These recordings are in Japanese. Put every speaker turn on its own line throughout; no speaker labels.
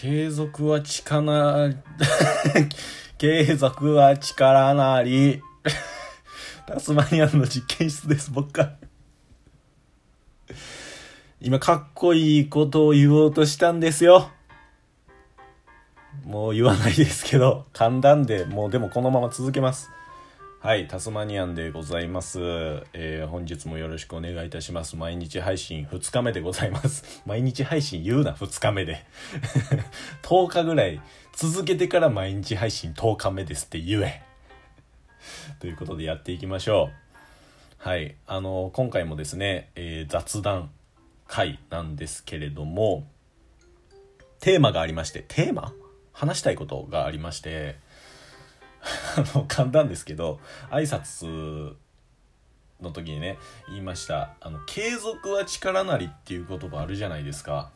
継続は力な 継続は力なり。タスマニアンの実験室です僕か今かっこいいことを言おうとしたんですよ。もう言わないですけど噛んだんでもうでもこのまま続けます。はいタスマニアンでございます、えー本日もよろしくお願いいたします。毎日配信2日目でございます。毎日配信言うな2日目で。10日ぐらい。続けてから毎日配信10日目ですって言え。ということでやっていきましょう。はいあの今回もですね、えー雑談会なんですけれどもテーマがありましてテーマ？話したいことがありましてあの噛んだんですけど挨拶の時にね言いました「あの継続は力なり」っていう言葉あるじゃないですか。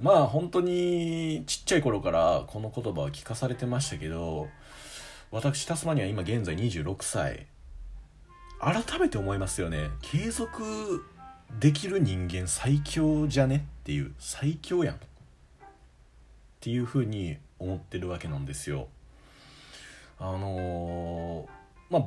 まあ本当にちっちゃい頃からこの言葉は聞かされてましたけど私タスマニア今現在26歳。改めて思いますよね。継続できる人間最強じゃねっていう最強やんっていうふうに思ってるわけなんですよ。あのーまあ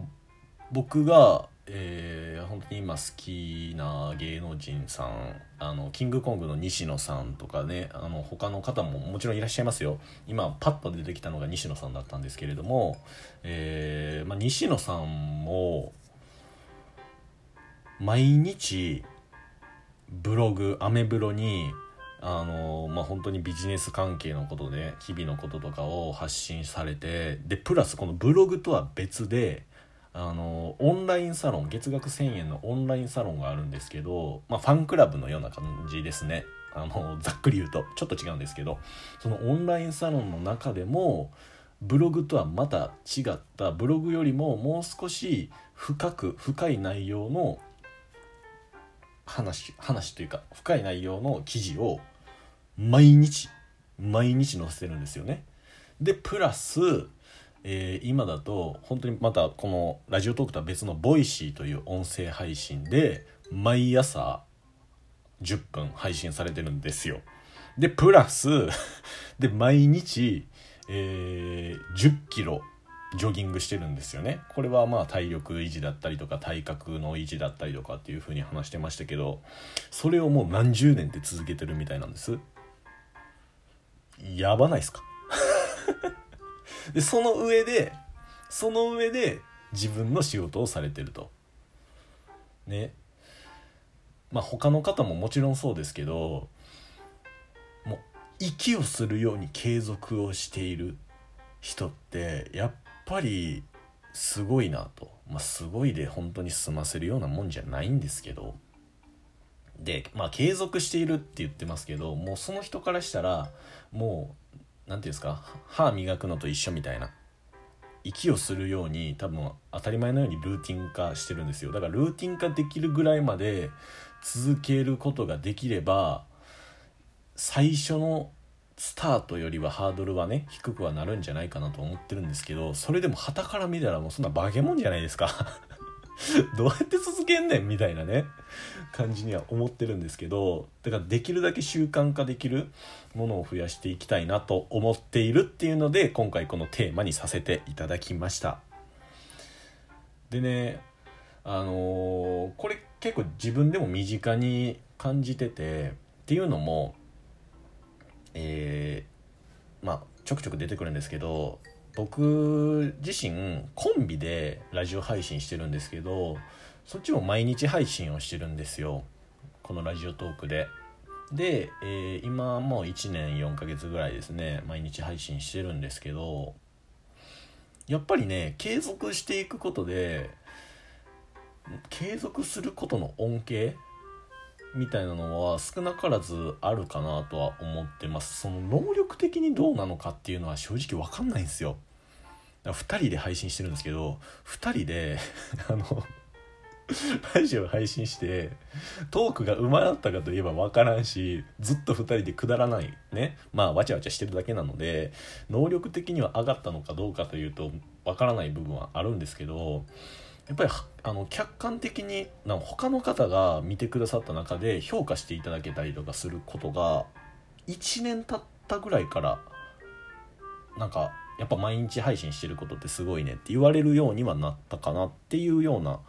僕が、えー本当に今好きな芸能人さんあのキングコングの西野さんとかねあの他の方ももちろんいらっしゃいますよ。今パッと出てきたのが西野さんだったんですけれども、えーまあ、西野さんも毎日ブログアメブロにあのまあ本当にビジネス関係のことで日々のこととかを発信されてでプラスこのブログとは別であのオンラインサロン月額1000円のオンラインサロンがあるんですけど、まあ、ファンクラブのような感じですね。あのざっくり言うと。ちょっと違うんですけどそのオンラインサロンの中でもブログとはまた違ったブログよりももう少し深く深い内容の話話というか深い内容の記事を毎日毎日載せてるんですよね。でプラス、えー今だと本当にまたこの Radiotalk とは別の Voicy という音声配信で毎朝10分配信されてるんですよ。でプラスで毎日、えー10キロジョギングしてるんですよね。これはまあ体力維持だったりとか体格の維持だったりとかっていう風に話してましたけどそれをもう何十年って続けてるみたいなんです。やばないですか？でその上でその上で自分の仕事をされてると。ね。まあ他の方ももちろんそうですけどもう息をするように継続をしている人ってやっぱりすごいなと、まあ、すごいで本当に済ませるようなもんじゃないんですけど。でまあ継続しているって言ってますけどもうその人からしたらもう何ていうんですか歯磨くのと一緒みたいな息をするように多分当たり前のようにルーティン化してるんですよ。だからルーティン化できるぐらいまで続けることができれば最初のスタートよりはハードルはね低くはなるんじゃないかなと思ってるんですけどそれでも旗から見たらもうそんな化け物じゃないですか。どうやって続けんねんみたいなね感じには思ってるんですけどだからできるだけ習慣化できるものを増やしていきたいなと思っているっていうので今回このテーマにさせていただきました。でねあのーこれ結構自分でも身近に感じててっていうのもえーまあちょくちょく出てくるんですけど僕自身コンビでラジオ配信してるんですけどそっちも毎日配信をしてるんですよ。このラジオトークで。で、えー今もう1年4ヶ月ぐらいですね毎日配信してるんですけどやっぱりね継続していくことで継続することの恩恵みたいなのは少なからずあるかなとは思ってます。その能力的にどうなのかっていうのは正直分かんないんですよ。だから2人で配信してるんですけど2人で あのラジオ配信してトークがうまかったかといえば分からんしずっと2人でくだらない。ね。まあわちゃわちゃしてるだけなので能力的には上がったのかどうかというと分からない部分はあるんですけどやっぱりあの客観的にな他の方が見てくださった中で評価していただけたりとかすることが1年経ったったぐらいからなんかやっぱ毎日配信してることってすごいねって言われるようにはなったかなっていうような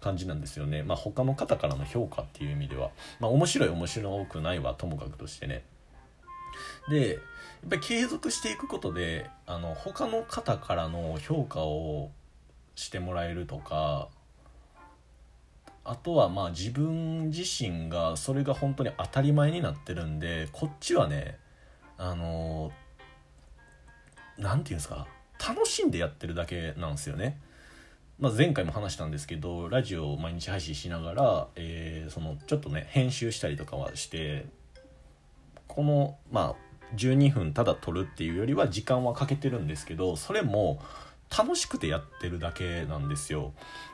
感じなんですよね。まあ他の方からの評価っていう意味では。まあ面白い面白くないはともかくとしてね。でやっぱり継続していくことであの他の方からの評価をしてもらえるとかあとはまあ自分自身がそれが本当に当たり前になってるんでこっちはねあの何て言うんですか楽しんでやってるだけなんですよね。まあ、前回も話したんですけどラジオを毎日配信しながら、えー、そのちょっとね編集したりとかはしてこのまあ12分ただ撮るっていうよりは時間はかけてるんですけどそれも楽しくてやってるだけなんですよ。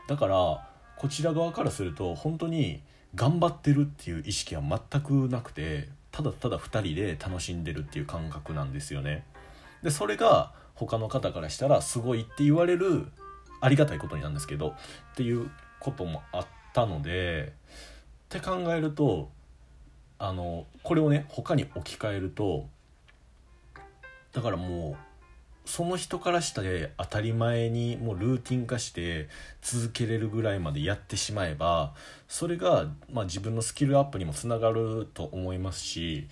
だからこちら側からすると本当に頑張ってるっていう意識は全くなくてただただ2人で楽しんでるっていう感覚なんですよね。でそれが他の方からしたらすごいって言われるありがたいことになんですけどっていうこともあったのでって考えるとあのこれをね他に置き換えるとだからもうその人からして当たり前にもうルーティン化して続けれるぐらいまでやってしまえばそれが、まあ、自分のスキルアップにもつながると思いますし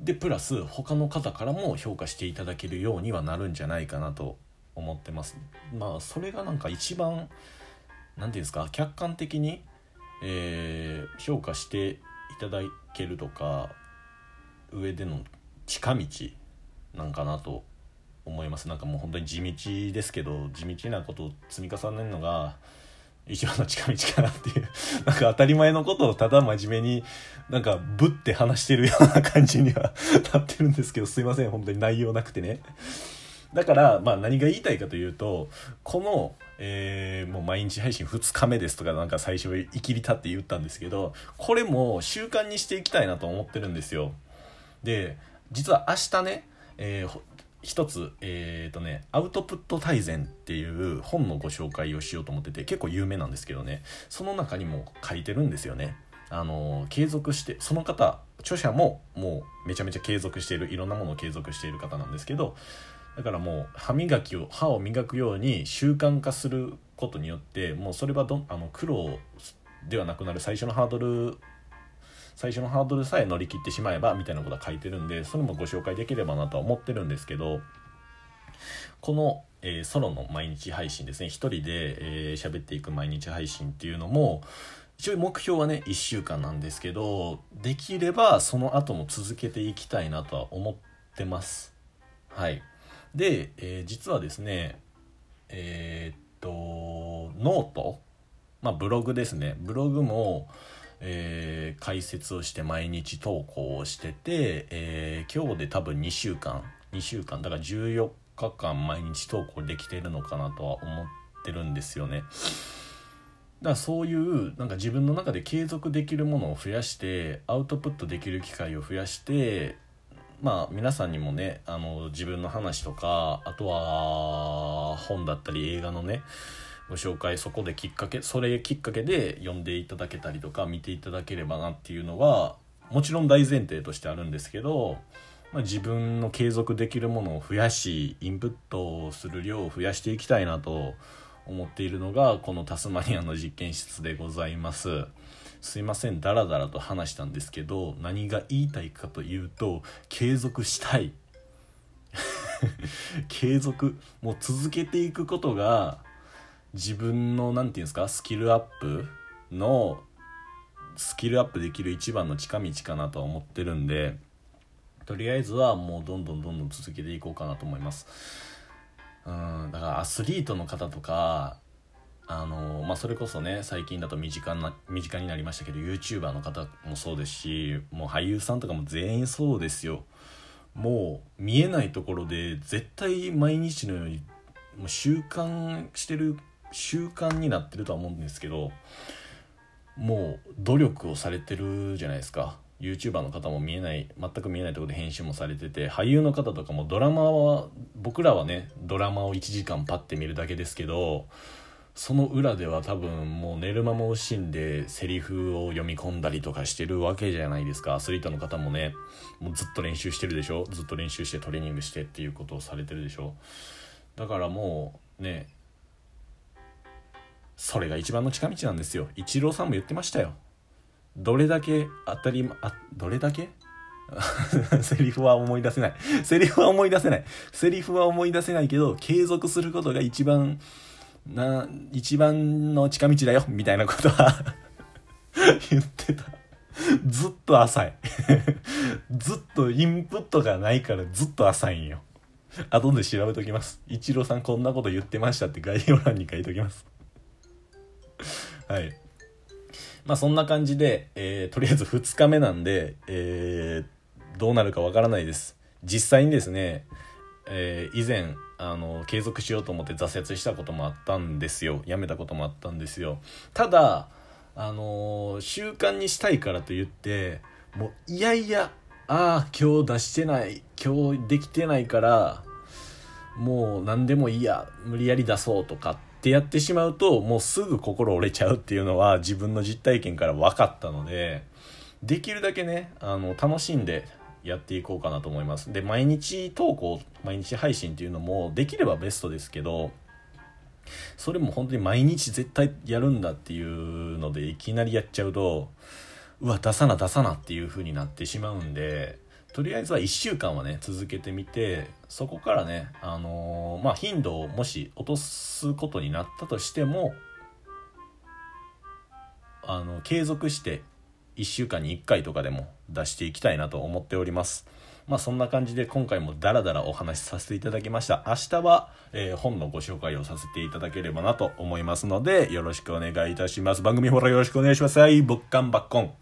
でプラス他の方からも評価していただけるようにはなるんじゃないかなと思ってます。まあそれがなんか一番何て言うんですか客観的に、えー、評価していただけるとか上での近道なんかなと思います。なんかもう本当に地道ですけど地道なことを積み重ねるのが一番の近道かなっていう。なんか当たり前のことをただ真面目になんかぶって話してるような感じには なってるんですけどすいません本当に内容なくてね。だからまあ何が言いたいかというとこの、えー、もう毎日配信2日目ですとかなんか最初いきり立って言ったんですけどこれも習慣にしていきたいなと思ってるんですよ。で実は明日ね、えー、一つ、えっ、ー、とね、アウトプット大全っていう本のご紹介をしようと思ってて、結構有名なんですけどね、その中にも書いてるんですよね。あの、継続して、その方、著者ももうめちゃめちゃ継続している、いろんなものを継続している方なんですけど、だからもう歯磨きを、歯を磨くように習慣化することによって、もうそれはどあの苦労ではなくなる最初のハードル最初のハードルさえ乗り切ってしまえばみたいなことは書いてるんでそれもご紹介できればなとは思ってるんですけどこの、えー、ソロの毎日配信ですね一人でえー、喋っていく毎日配信っていうのも一応目標はね1週間なんですけどできればその後も続けていきたいなとは思ってます。はい。で、えー、実はですねえー、っとノート。まあブログですね。ブログもえー、解説をして毎日投稿をしてて、えー、今日で多分2週間2週間だから14日間毎日投稿できてるのかなとは思ってるんですよね。だからそういうなんか自分の中で継続できるものを増やしてアウトプットできる機会を増やしてまあ皆さんにもねあの自分の話とかあとは本だったり映画のねご紹介そこできっかけそれきっかけで読んでいただけたりとか見ていただければなっていうのはもちろん大前提としてあるんですけど、まあ、自分の継続できるものを増やしインプットする量を増やしていきたいなと思っているのがこのタスマニアの実験室でございます。すいませんダラダラと話したんですけど何が言いたいかというと継続したい。継続もう続けていくことが自分の何て言うんですかスキルアップのスキルアップできる一番の近道かなとは思ってるんでとりあえずはもうどんどんどんどん続けていこうかなと思います。うんだからアスリートの方とかあのまあ、それこそね最近だと身近な身近になりましたけど YouTuber の方もそうですしもう俳優さんとかも全員そうですよ。もう見えないところで絶対毎日のようにもう習慣してる習慣になってるとは思うんですけどもう努力をされてるじゃないですか。YouTuber の方も見えない全く見えないところで編集もされてて俳優の方とかもドラマは僕らはねドラマを1時間パッて見るだけですけどその裏では多分もう寝る間も惜しんでセリフを読み込んだりとかしてるわけじゃないですか。アスリートの方もねもうずっと練習してるでしょ。ずっと練習してトレーニングしてっていうことをされてるでしょ。だからもうねそれが一番の近道なんですよ。イチローさんも言ってましたよ。どれだけ当たりあどれだけ？セリフは思い出せない。セリフは思い出せない。セリフは思い出せないけど継続することが一番な一番の近道だよみたいなことは 言ってた。ずっと浅い。ずっとインプットがないからずっと浅いんよ。後で調べときます。イチローさんこんなこと言ってましたって概要欄に書いときます。はい。まあそんな感じで、えー、とりあえず2日目なんで、えー、どうなるかわからないです。実際にですね、えー、以前あの継続しようと思って挫折したこともあったんですよ。やめたこともあったんですよ。ただあの習慣にしたいからと言ってもういやいやああ今日出してない今日できてないからもう何でもいいや無理やり出そうとかっってやってしまうともうすぐ心折れちゃうっていうのは自分の実体験から分かったのでできるだけねあの楽しんでやっていこうかなと思います。で、毎日投稿、毎日配信っていうのもできればベストですけど、それも本当に毎日絶対やるんだっていうのでいきなりやっちゃうと、うわ、出さな出さなっていう風になってしまうんで、とりあえずは1週間はね、続けてみて、そこからね、あのー、まあ、頻度をもし落とすことになったとしても、あの、継続して1週間に1回とかでも出していきたいなと思っております。まあそんな感じで今回もダラダラお話しさせていただきました。明日は、えー、本のご紹介をさせていただければなと思いますのでよろしくお願いいたします。番組フォローよろしくお願いします。はい、ぶっかんばっこん。